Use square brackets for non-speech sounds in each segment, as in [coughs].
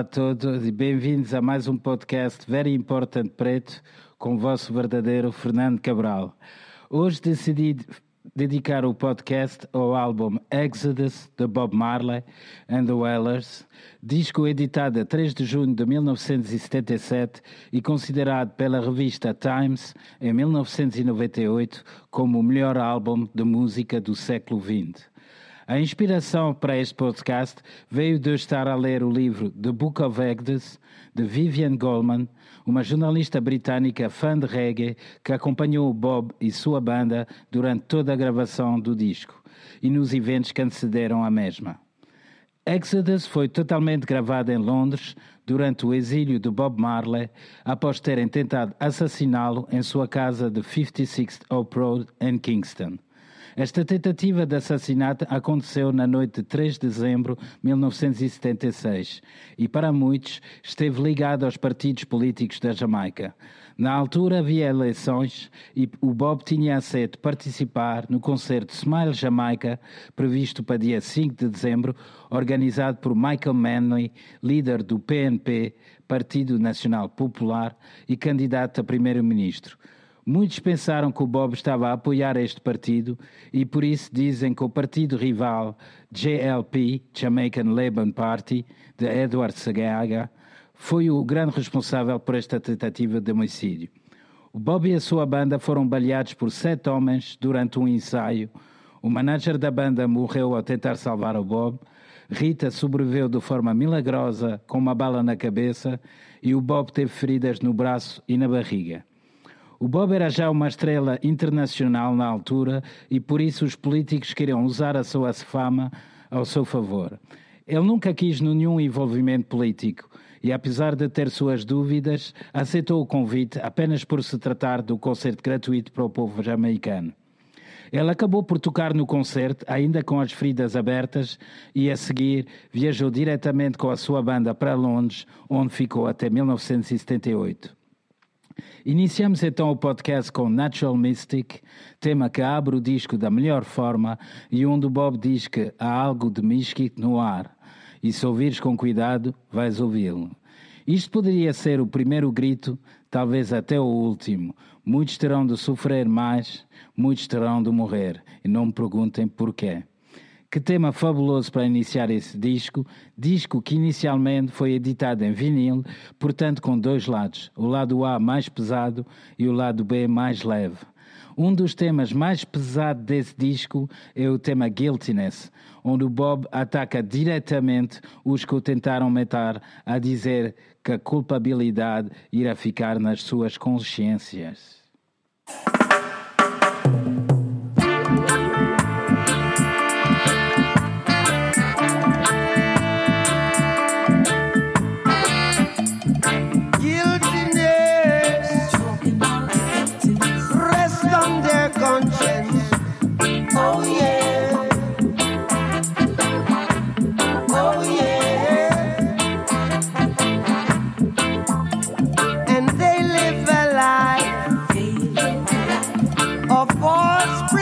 Olá a todos e bem-vindos a mais um podcast Very Important Preto com o vosso verdadeiro Fernando Cabral. Hoje decidi dedicar o podcast ao álbum Exodus de Bob Marley and the Wailers, disco editado a 3 de junho de 1977 e considerado pela revista Times em 1998 como o melhor álbum de música do século XX. A inspiração para este podcast veio de estar a ler o livro The Book of Exodus, de Vivian Goldman, uma jornalista britânica fã de reggae que acompanhou Bob e sua banda durante toda a gravação do disco e nos eventos que antecederam a mesma. Exodus foi totalmente gravado em Londres durante o exílio de Bob Marley, após terem tentado assassiná-lo em sua casa de 56th Oak Road, em Kingston. Esta tentativa de assassinato aconteceu na noite de 3 de dezembro de 1976 e, para muitos, esteve ligado aos partidos políticos da Jamaica. Na altura havia eleições e o Bob tinha aceito participar no concerto Smile Jamaica, previsto para dia 5 de dezembro, organizado por Michael Manley, líder do PNP, Partido Nacional Popular, e candidato a primeiro-ministro. Muitos pensaram que o Bob estava a apoiar este partido e por isso dizem que o partido rival JLP, Jamaican Labour Party, de Edward Sagaga, foi o grande responsável por esta tentativa de homicídio. O Bob e a sua banda foram baleados por sete homens durante um ensaio. O manager da banda morreu ao tentar salvar o Bob. Rita sobreviveu de forma milagrosa com uma bala na cabeça e o Bob teve feridas no braço e na barriga. O Bob era já uma estrela internacional na altura e por isso os políticos queriam usar a sua fama ao seu favor. Ele nunca quis nenhum envolvimento político e, apesar de ter suas dúvidas, aceitou o convite apenas por se tratar do concerto gratuito para o povo jamaicano. Ele acabou por tocar no concerto, ainda com as feridas abertas, e a seguir viajou diretamente com a sua banda para Londres, onde ficou até 1978. Iniciamos então o podcast com Natural Mystic, tema que abre o disco da melhor forma e onde Bob diz que há algo de Mystic no ar. E se ouvires com cuidado, vais ouvi-lo. Isto poderia ser o primeiro grito, talvez até o último. Muitos terão de sofrer mais, muitos terão de morrer. E não me perguntem porquê. Que tema fabuloso para iniciar esse disco, disco que inicialmente foi editado em vinil, portanto com dois lados, o lado A mais pesado e o lado B mais leve. Um dos temas mais pesados desse disco é o tema Guiltiness, onde o Bob ataca diretamente os que o tentaram matar, a dizer que a culpabilidade irá ficar nas suas consciências. was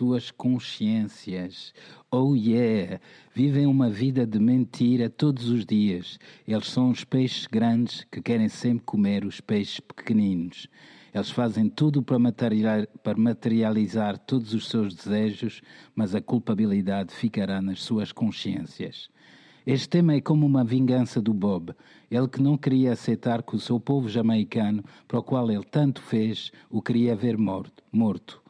suas consciências. Oh yeah! Vivem uma vida de mentira todos os dias. Eles são os peixes grandes que querem sempre comer os peixes pequeninos. Eles fazem tudo para materializar, todos os seus desejos, mas a culpabilidade ficará nas suas consciências. Este tema é como uma vingança do Bob, ele que não queria aceitar que o seu povo jamaicano, para o qual ele tanto fez, o queria ver morto. morto.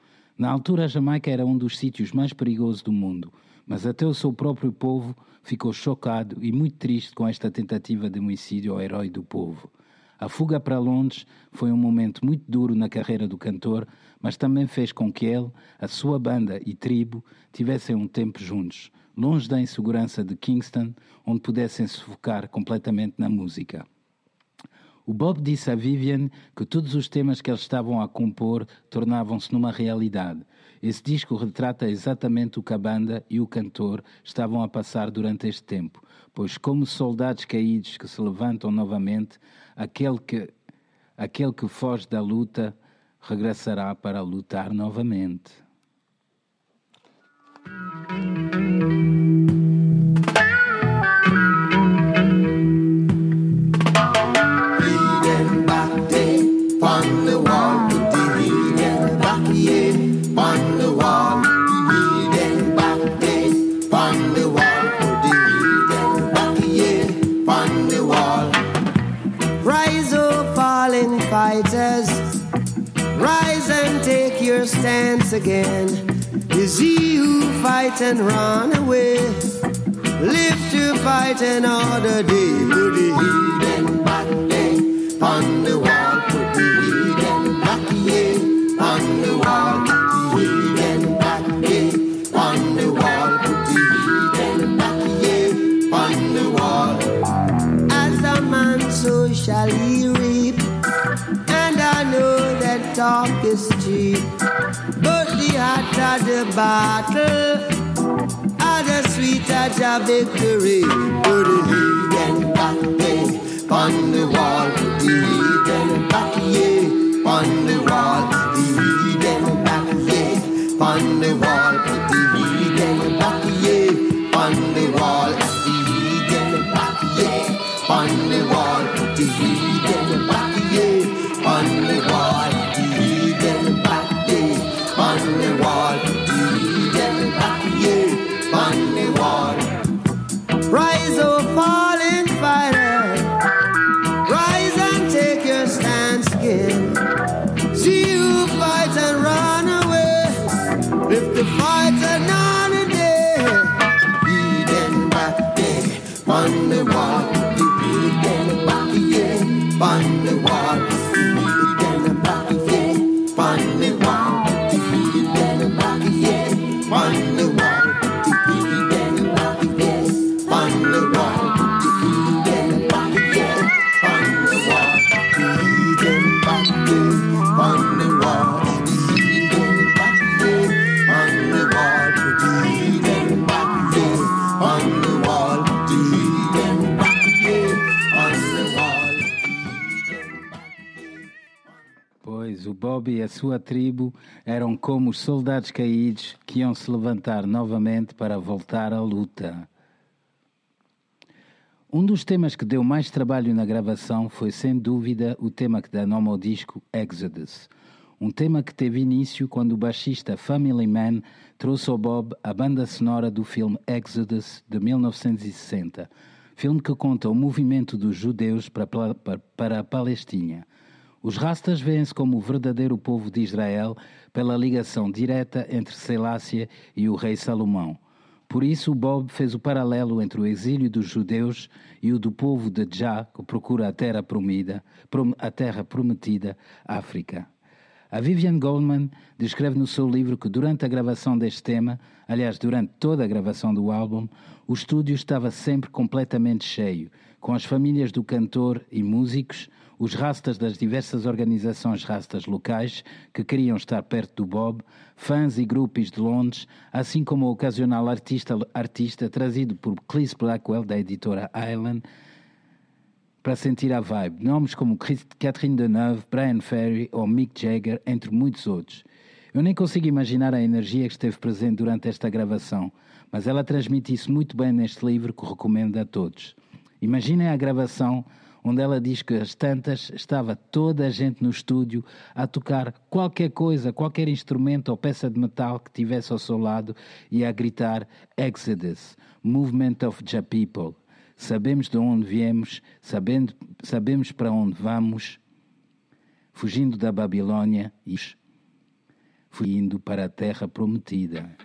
Na altura, a Jamaica era um dos sítios mais perigosos do mundo, mas até o seu próprio povo ficou chocado e muito triste com esta tentativa de homicídio ao herói do povo. A fuga para Londres foi um momento muito duro na carreira do cantor, mas também fez com que ele, a sua banda e tribo tivessem um tempo juntos, longe da insegurança de Kingston, onde pudessem se focar completamente na música. O Bob disse a Vivian que todos os temas que eles estavam a compor tornavam-se numa realidade. Esse disco retrata exatamente o que a banda e o cantor estavam a passar durante este tempo, pois, como soldados caídos que se levantam novamente, aquele que, aquele que foge da luta regressará para lutar novamente. The wall, the the wall. Rise, oh fallen fighters, rise and take your stance again. Is he who fight and run away? Live to fight another day. Hidden darkest deep. But the heart of the battle, and the sweet of the victory. Put the and back, yeah, on the wall. The and back, yeah, on the wall. The heathen back, yeah, on the wall. The heathen back, yeah, on the. Sua tribo eram como os soldados caídos que iam se levantar novamente para voltar à luta. Um dos temas que deu mais trabalho na gravação foi, sem dúvida, o tema que dá nome ao disco Exodus. Um tema que teve início quando o baixista Family Man trouxe ao Bob a banda sonora do filme Exodus de 1960, filme que conta o movimento dos judeus para, para, para a Palestina. Os rastas veem-se como o verdadeiro povo de Israel pela ligação direta entre Selácia e o rei Salomão. Por isso, Bob fez o paralelo entre o exílio dos judeus e o do povo de Jah, que procura a terra prometida, a terra prometida, África. A Vivian Goldman descreve no seu livro que durante a gravação deste tema, aliás, durante toda a gravação do álbum, o estúdio estava sempre completamente cheio, com as famílias do cantor e músicos, os rastas das diversas organizações rastas locais que queriam estar perto do Bob, fãs e grupos de Londres, assim como o ocasional artista, artista trazido por Clis Blackwell, da editora Island, para sentir a vibe. Nomes como Catherine Deneuve, Brian Ferry ou Mick Jagger, entre muitos outros. Eu nem consigo imaginar a energia que esteve presente durante esta gravação, mas ela transmite isso muito bem neste livro que recomendo a todos. Imaginem a gravação onde ela diz que às tantas estava toda a gente no estúdio a tocar qualquer coisa, qualquer instrumento ou peça de metal que tivesse ao seu lado e a gritar Exodus, Movement of the People. Sabemos de onde viemos, sabendo, sabemos para onde vamos, fugindo da Babilônia e fugindo para a terra prometida.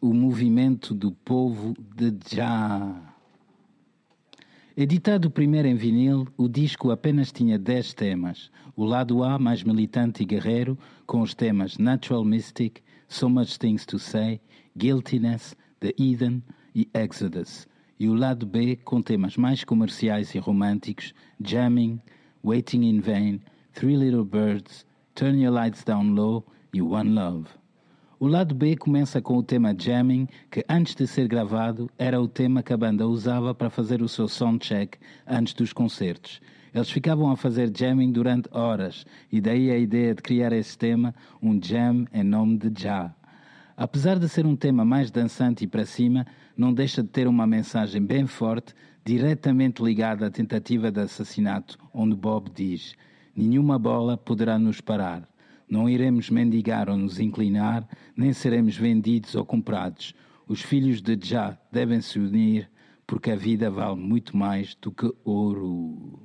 o Movimento do Povo de Jah. Editado primeiro em vinil, o disco apenas tinha 10 temas. O lado A, mais militante e guerreiro, com os temas Natural Mystic, So Much Things to Say, Guiltiness, The Eden e Exodus. E o lado B, com temas mais comerciais e românticos, Jamming, Waiting in Vain, Three Little Birds, Turn Your Lights Down Low e One Love. O lado B começa com o tema Jamming, que antes de ser gravado era o tema que a banda usava para fazer o seu soundcheck antes dos concertos. Eles ficavam a fazer jamming durante horas, e daí a ideia de criar esse tema, um jam em nome de Já. Apesar de ser um tema mais dançante e para cima, não deixa de ter uma mensagem bem forte, diretamente ligada à tentativa de assassinato, onde Bob diz: Nenhuma bola poderá nos parar. Não iremos mendigar ou nos inclinar, nem seremos vendidos ou comprados. Os filhos de Já devem se unir, porque a vida vale muito mais do que ouro. Ooh,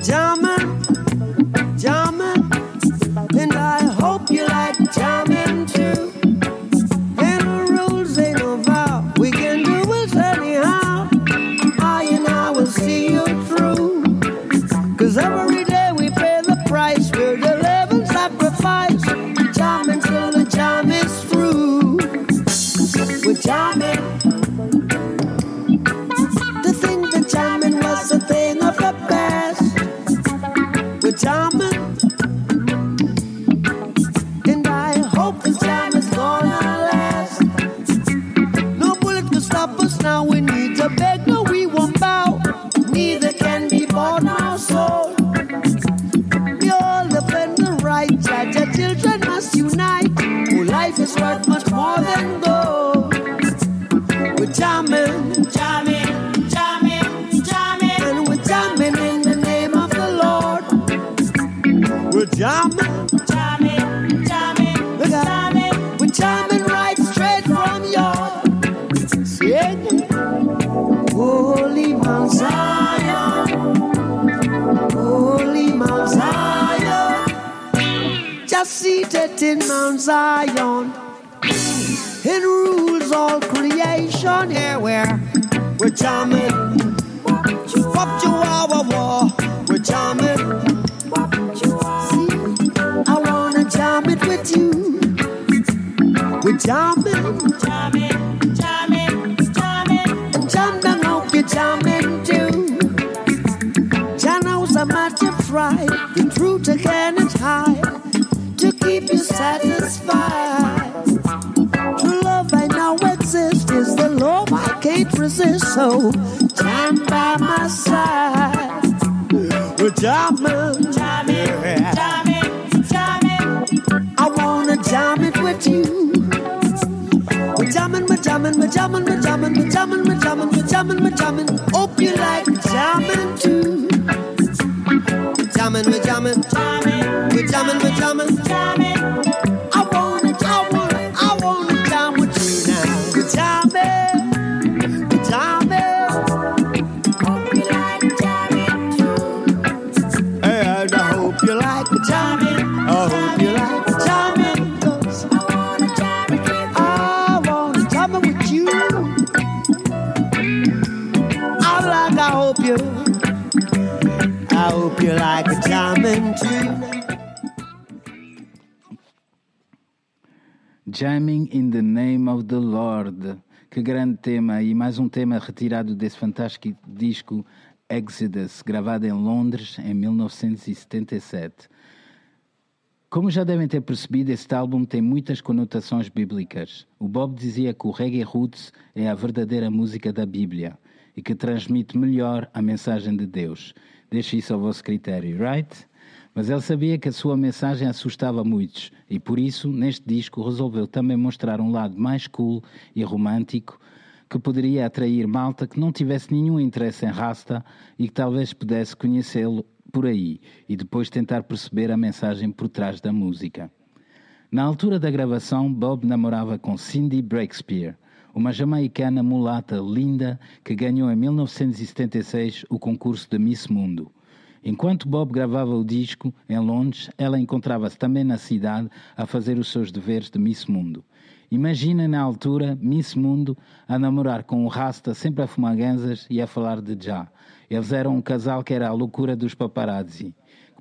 We're jamming, time satisfied. True love I know exists is the love I can't resist. So stand by my side. We're jamming, jamming, jamming, jamming. I wanna jam it with you. We're jamming, we're jamming, we're jamming, we're jamming, we're jamming, we're jamming, we're jamming, we're jamming. Hope you like jamming too. Jamming, we're jamming, jamming, we're jamming, we're jamming, jamming. Like too. Jamming in the Name of the Lord. Que grande tema! E mais um tema retirado desse fantástico disco Exodus, gravado em Londres em 1977. Como já devem ter percebido, este álbum tem muitas conotações bíblicas. O Bob dizia que o reggae roots é a verdadeira música da Bíblia e que transmite melhor a mensagem de Deus. Deixe isso ao vosso critério, right? Mas ele sabia que a sua mensagem assustava muitos e por isso, neste disco, resolveu também mostrar um lado mais cool e romântico que poderia atrair malta que não tivesse nenhum interesse em Rasta e que talvez pudesse conhecê-lo por aí e depois tentar perceber a mensagem por trás da música. Na altura da gravação, Bob namorava com Cindy Breakspear, uma jamaicana mulata linda que ganhou em 1976 o concurso de Miss Mundo. Enquanto Bob gravava o disco em Londres, ela encontrava-se também na cidade a fazer os seus deveres de Miss Mundo. Imagina na altura Miss Mundo a namorar com o Rasta sempre a fumar ganzas e a falar de já. Eles eram um casal que era a loucura dos paparazzi.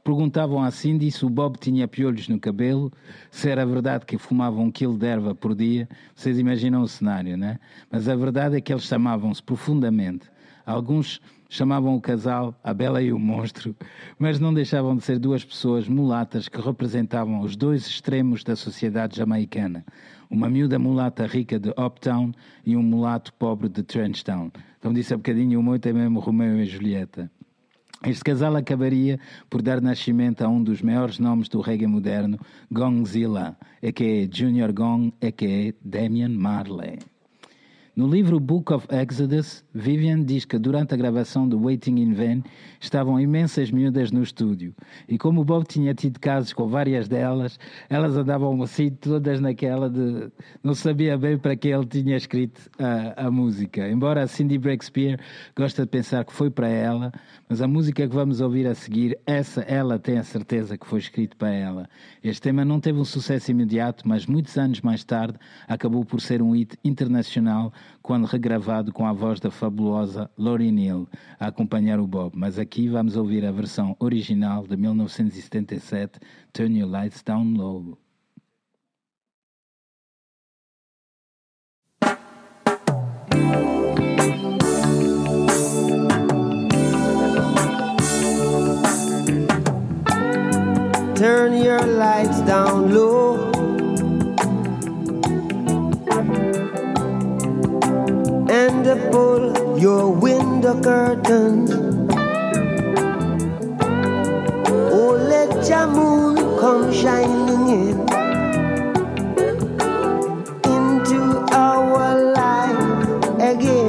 Perguntavam a Cindy se o Bob tinha piolhos no cabelo, se era verdade que fumavam um quilo de erva por dia. Vocês imaginam o cenário, né? Mas a verdade é que eles chamavam-se profundamente. Alguns chamavam o casal a Bela e o Monstro, mas não deixavam de ser duas pessoas mulatas que representavam os dois extremos da sociedade jamaicana uma miúda mulata rica de Uptown e um mulato pobre de Trenchtown. Como disse há bocadinho, o meu é mesmo Romeu e Julieta. Este casal acabaria por dar nascimento a um dos maiores nomes do reggae moderno, Gongzilla, a.k.a. Junior Gong, a.k.a. Damian Marley. No livro Book of Exodus, Vivian diz que durante a gravação de Waiting in Vain estavam imensas miúdas no estúdio e como Bob tinha tido casos com várias delas, elas andavam assim todas naquela de não sabia bem para que ele tinha escrito a, a música. Embora Cindy Breakspear gosta de pensar que foi para ela, mas a música que vamos ouvir a seguir, essa ela tem a certeza que foi escrito para ela. Este tema não teve um sucesso imediato, mas muitos anos mais tarde acabou por ser um hit internacional quando regravado com a voz da fabulosa Lori Neal a acompanhar o Bob. Mas aqui vamos ouvir a versão original de 1977, Turn Your Lights Down Low. Turn your lights down low. And pull your window curtains. Oh, let your moon come shining in into our life again.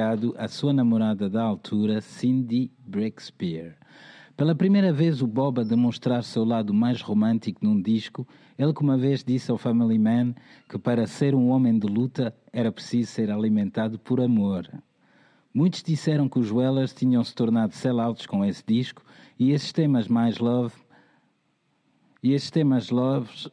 Dedicado à sua namorada da altura, Cindy Breakspear. Pela primeira vez, o Bob a demonstrar seu lado mais romântico num disco, ele que uma vez disse ao Family Man que para ser um homem de luta era preciso ser alimentado por amor. Muitos disseram que os Wellers tinham se tornado sellouts com esse disco e esses temas mais love e estes temas loves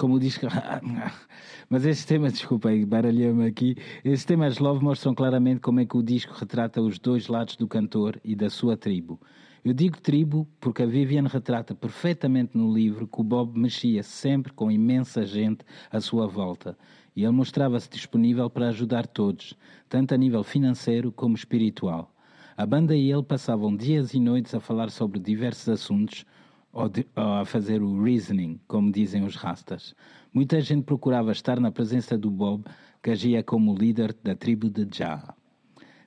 como diz que. [laughs] Mas estes temas, desculpa aí, baralhei-me aqui. Estes temas love mostram claramente como é que o disco retrata os dois lados do cantor e da sua tribo. Eu digo tribo porque a Vivian retrata perfeitamente no livro que o Bob mexia sempre com imensa gente à sua volta e ele mostrava-se disponível para ajudar todos, tanto a nível financeiro como espiritual. A banda e ele passavam dias e noites a falar sobre diversos assuntos ou, de- ou a fazer o reasoning, como dizem os rastas. Muita gente procurava estar na presença do Bob, que agia como líder da tribo de Jah.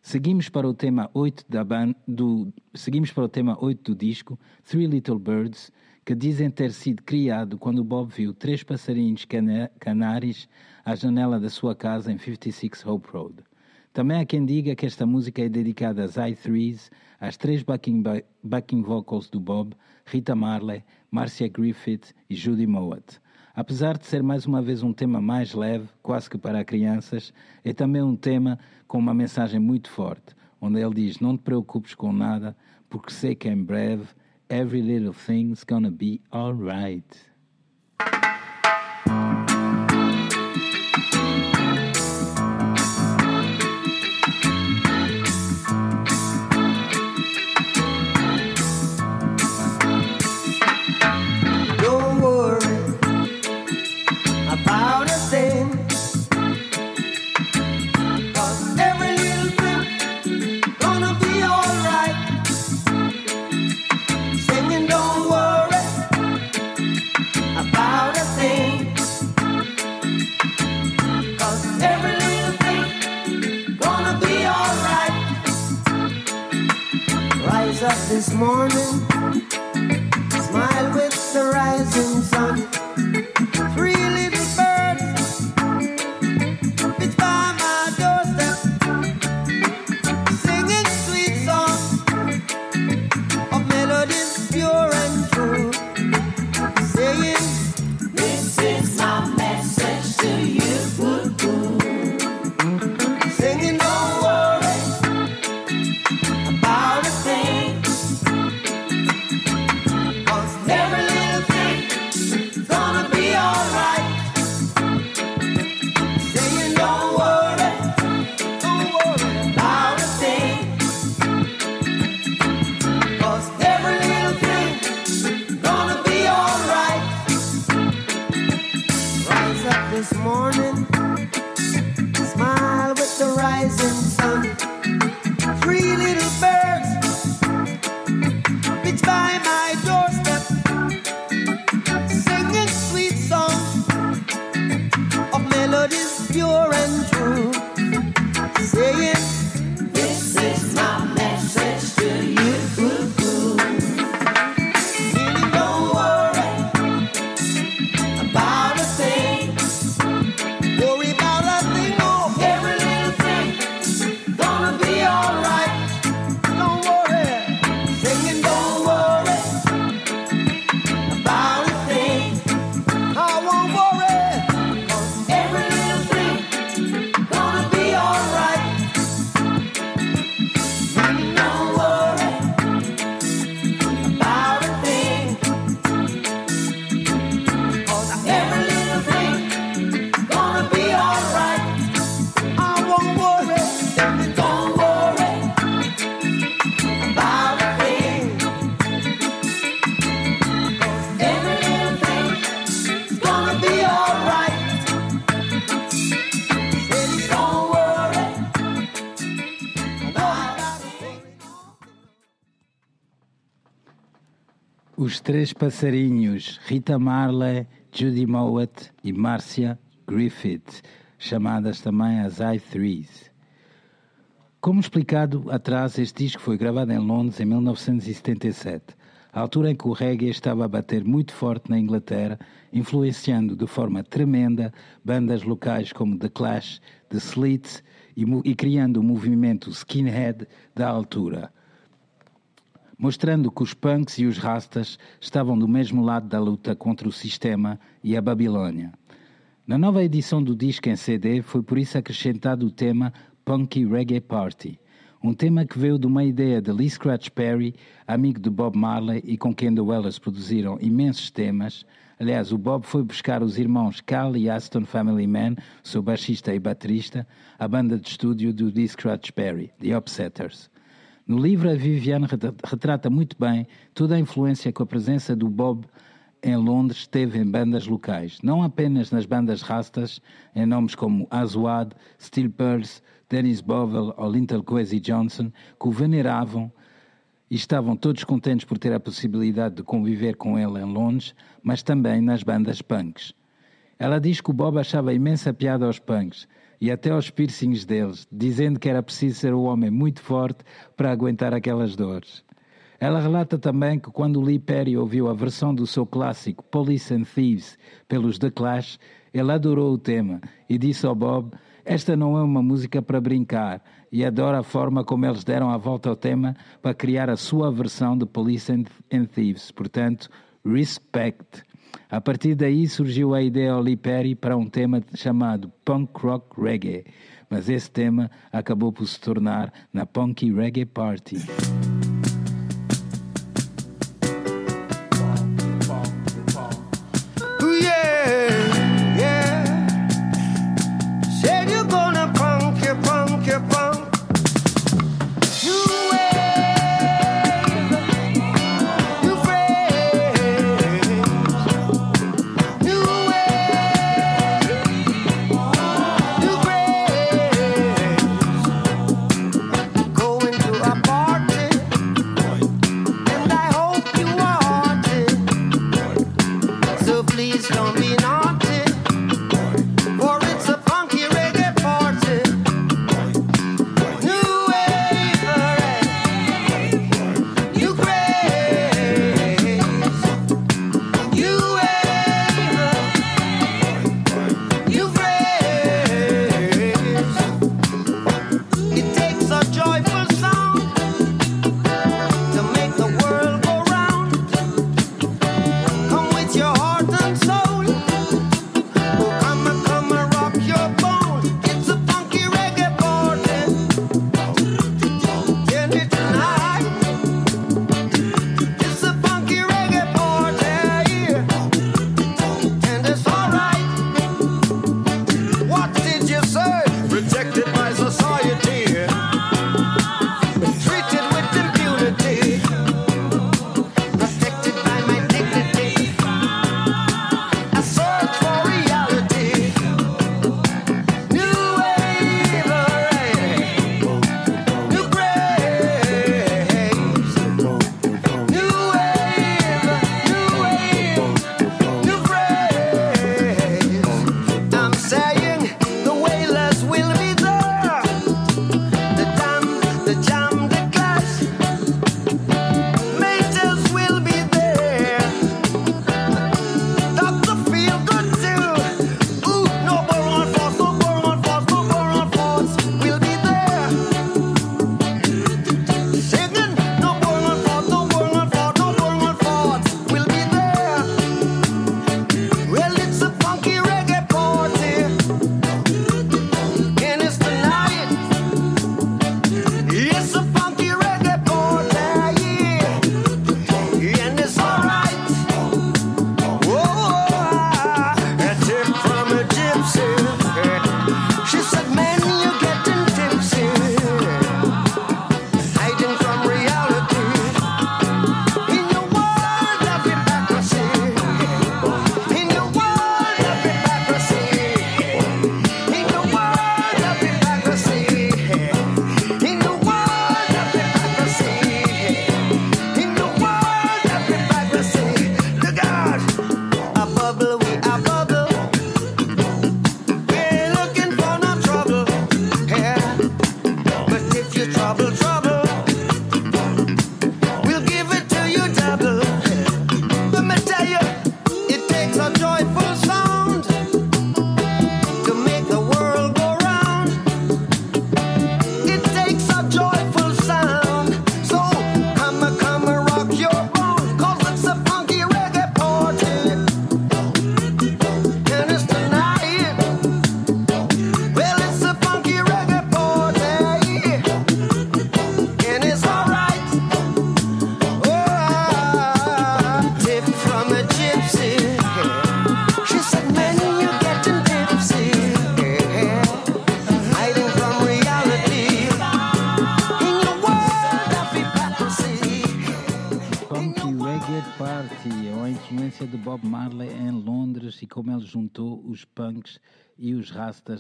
Seguimos para o tema 8 da ban do seguimos para o tema 8 do disco Three Little Birds, que dizem ter sido criado quando Bob viu três passarinhos cana à janela da sua casa em 56 Hope Road. Também há quem diga que esta música é dedicada às I-Threes, às três backing, ba- backing vocals do Bob, Rita Marley, Marcia Griffith e Judy Mowat. Apesar de ser mais uma vez um tema mais leve, quase que para crianças, é também um tema com uma mensagem muito forte, onde ele diz: Não te preocupes com nada, porque sei que em breve every little thing's gonna be alright. Três Passarinhos, Rita Marley, Judy Mowat e Marcia Griffith, chamadas também as I-Threes. Como explicado atrás, este disco foi gravado em Londres em 1977, a altura em que o reggae estava a bater muito forte na Inglaterra, influenciando de forma tremenda bandas locais como The Clash, The Slits e, e criando o movimento skinhead da altura mostrando que os punks e os rastas estavam do mesmo lado da luta contra o sistema e a Babilônia. Na nova edição do disco em CD foi por isso acrescentado o tema Punky Reggae Party, um tema que veio de uma ideia de Lee Scratch Perry, amigo de Bob Marley e com quem The Wellers produziram imensos temas. Aliás, o Bob foi buscar os irmãos Cal e Aston Family Man, seu baixista e baterista, a banda de estúdio do Lee Scratch Perry, The Upsetters. No livro, a Viviane retrata muito bem toda a influência que a presença do Bob em Londres teve em bandas locais, não apenas nas bandas rastas, em nomes como Aswad, Steel Pulse, Dennis Bovell ou Lintel Kwesi Johnson, que o veneravam e estavam todos contentes por ter a possibilidade de conviver com ele em Londres, mas também nas bandas punks. Ela diz que o Bob achava imensa piada aos punks, e até aos piercings deles, dizendo que era preciso ser um homem muito forte para aguentar aquelas dores. Ela relata também que quando Lee Perry ouviu a versão do seu clássico Police and Thieves pelos The Clash, ele adorou o tema e disse ao Bob: Esta não é uma música para brincar, e adora a forma como eles deram a volta ao tema para criar a sua versão de Police and Thieves. Portanto, respect. A partir daí surgiu a ideia Lee Perry para um tema chamado Punk Rock Reggae, mas esse tema acabou por se tornar na Punky Reggae Party.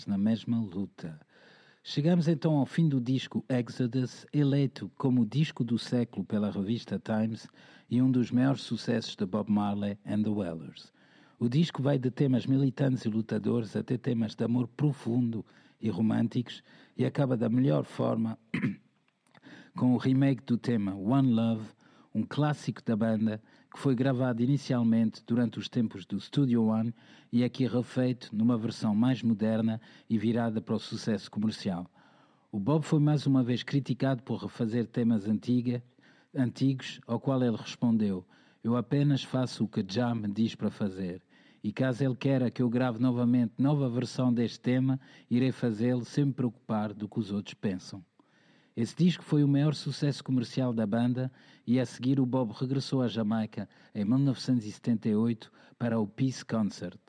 Na mesma luta. Chegamos então ao fim do disco Exodus, eleito como disco do século pela revista Times e um dos maiores sucessos de Bob Marley and the Wailers. O disco vai de temas militantes e lutadores até temas de amor profundo e românticos e acaba da melhor forma [coughs] com o remake do tema One Love, um clássico da banda que foi gravado inicialmente durante os tempos do Studio One e aqui refeito numa versão mais moderna e virada para o sucesso comercial. O Bob foi mais uma vez criticado por refazer temas antiga, antigos, ao qual ele respondeu: Eu apenas faço o que já me diz para fazer. E caso ele queira que eu grave novamente nova versão deste tema, irei fazê-lo sem me preocupar do que os outros pensam. Esse disco foi o maior sucesso comercial da banda e a seguir o Bob regressou à Jamaica em 1978 para o Peace Concert,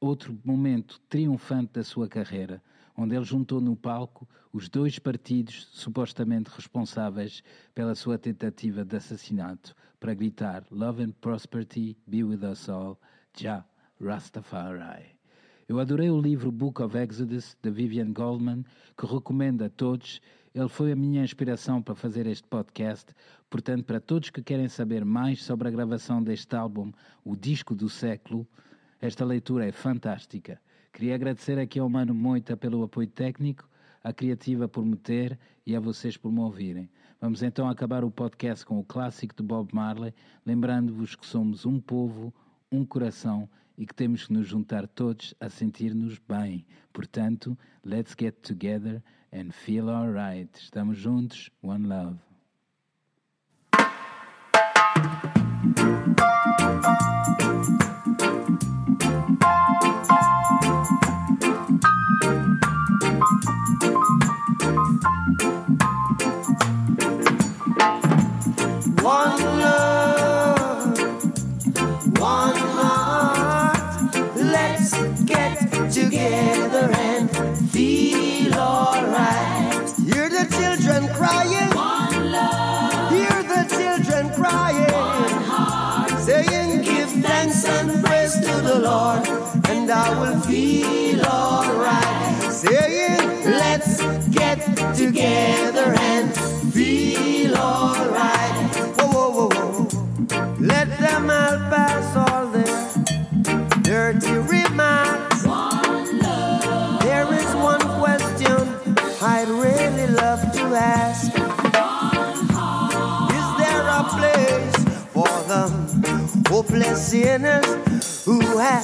outro momento triunfante da sua carreira, onde ele juntou no palco os dois partidos supostamente responsáveis pela sua tentativa de assassinato para gritar Love and Prosperity be with us all, Jah Rastafari. Eu adorei o livro Book of Exodus, de Vivian Goldman, que recomendo a todos. Ele foi a minha inspiração para fazer este podcast. Portanto, para todos que querem saber mais sobre a gravação deste álbum, o disco do século, esta leitura é fantástica. Queria agradecer aqui ao Mano Moita pelo apoio técnico, à Criativa por me ter e a vocês por me ouvirem. Vamos então acabar o podcast com o clássico de Bob Marley, lembrando-vos que somos um povo, um coração e que temos que nos juntar todos a sentir-nos bem. Portanto, let's get together and feel alright. Estamos juntos. One love.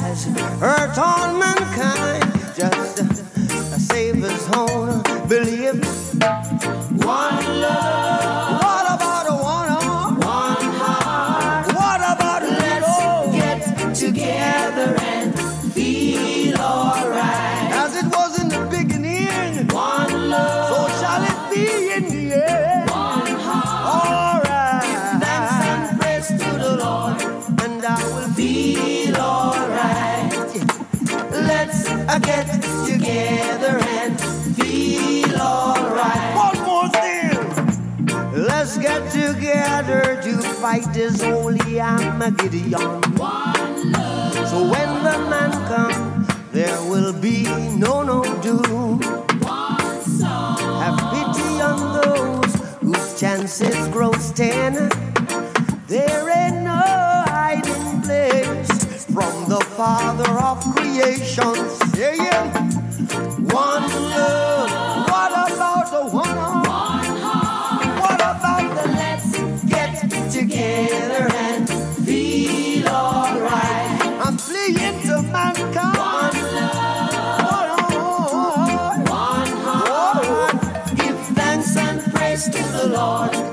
Has hurt all mankind? Fight this holy Armageddon. So when the man comes, there will be no no doom. Have pity on those whose chances grow thin. There ain't no hiding place from the Father of creation. Saying, one love. What about the one? the Lord.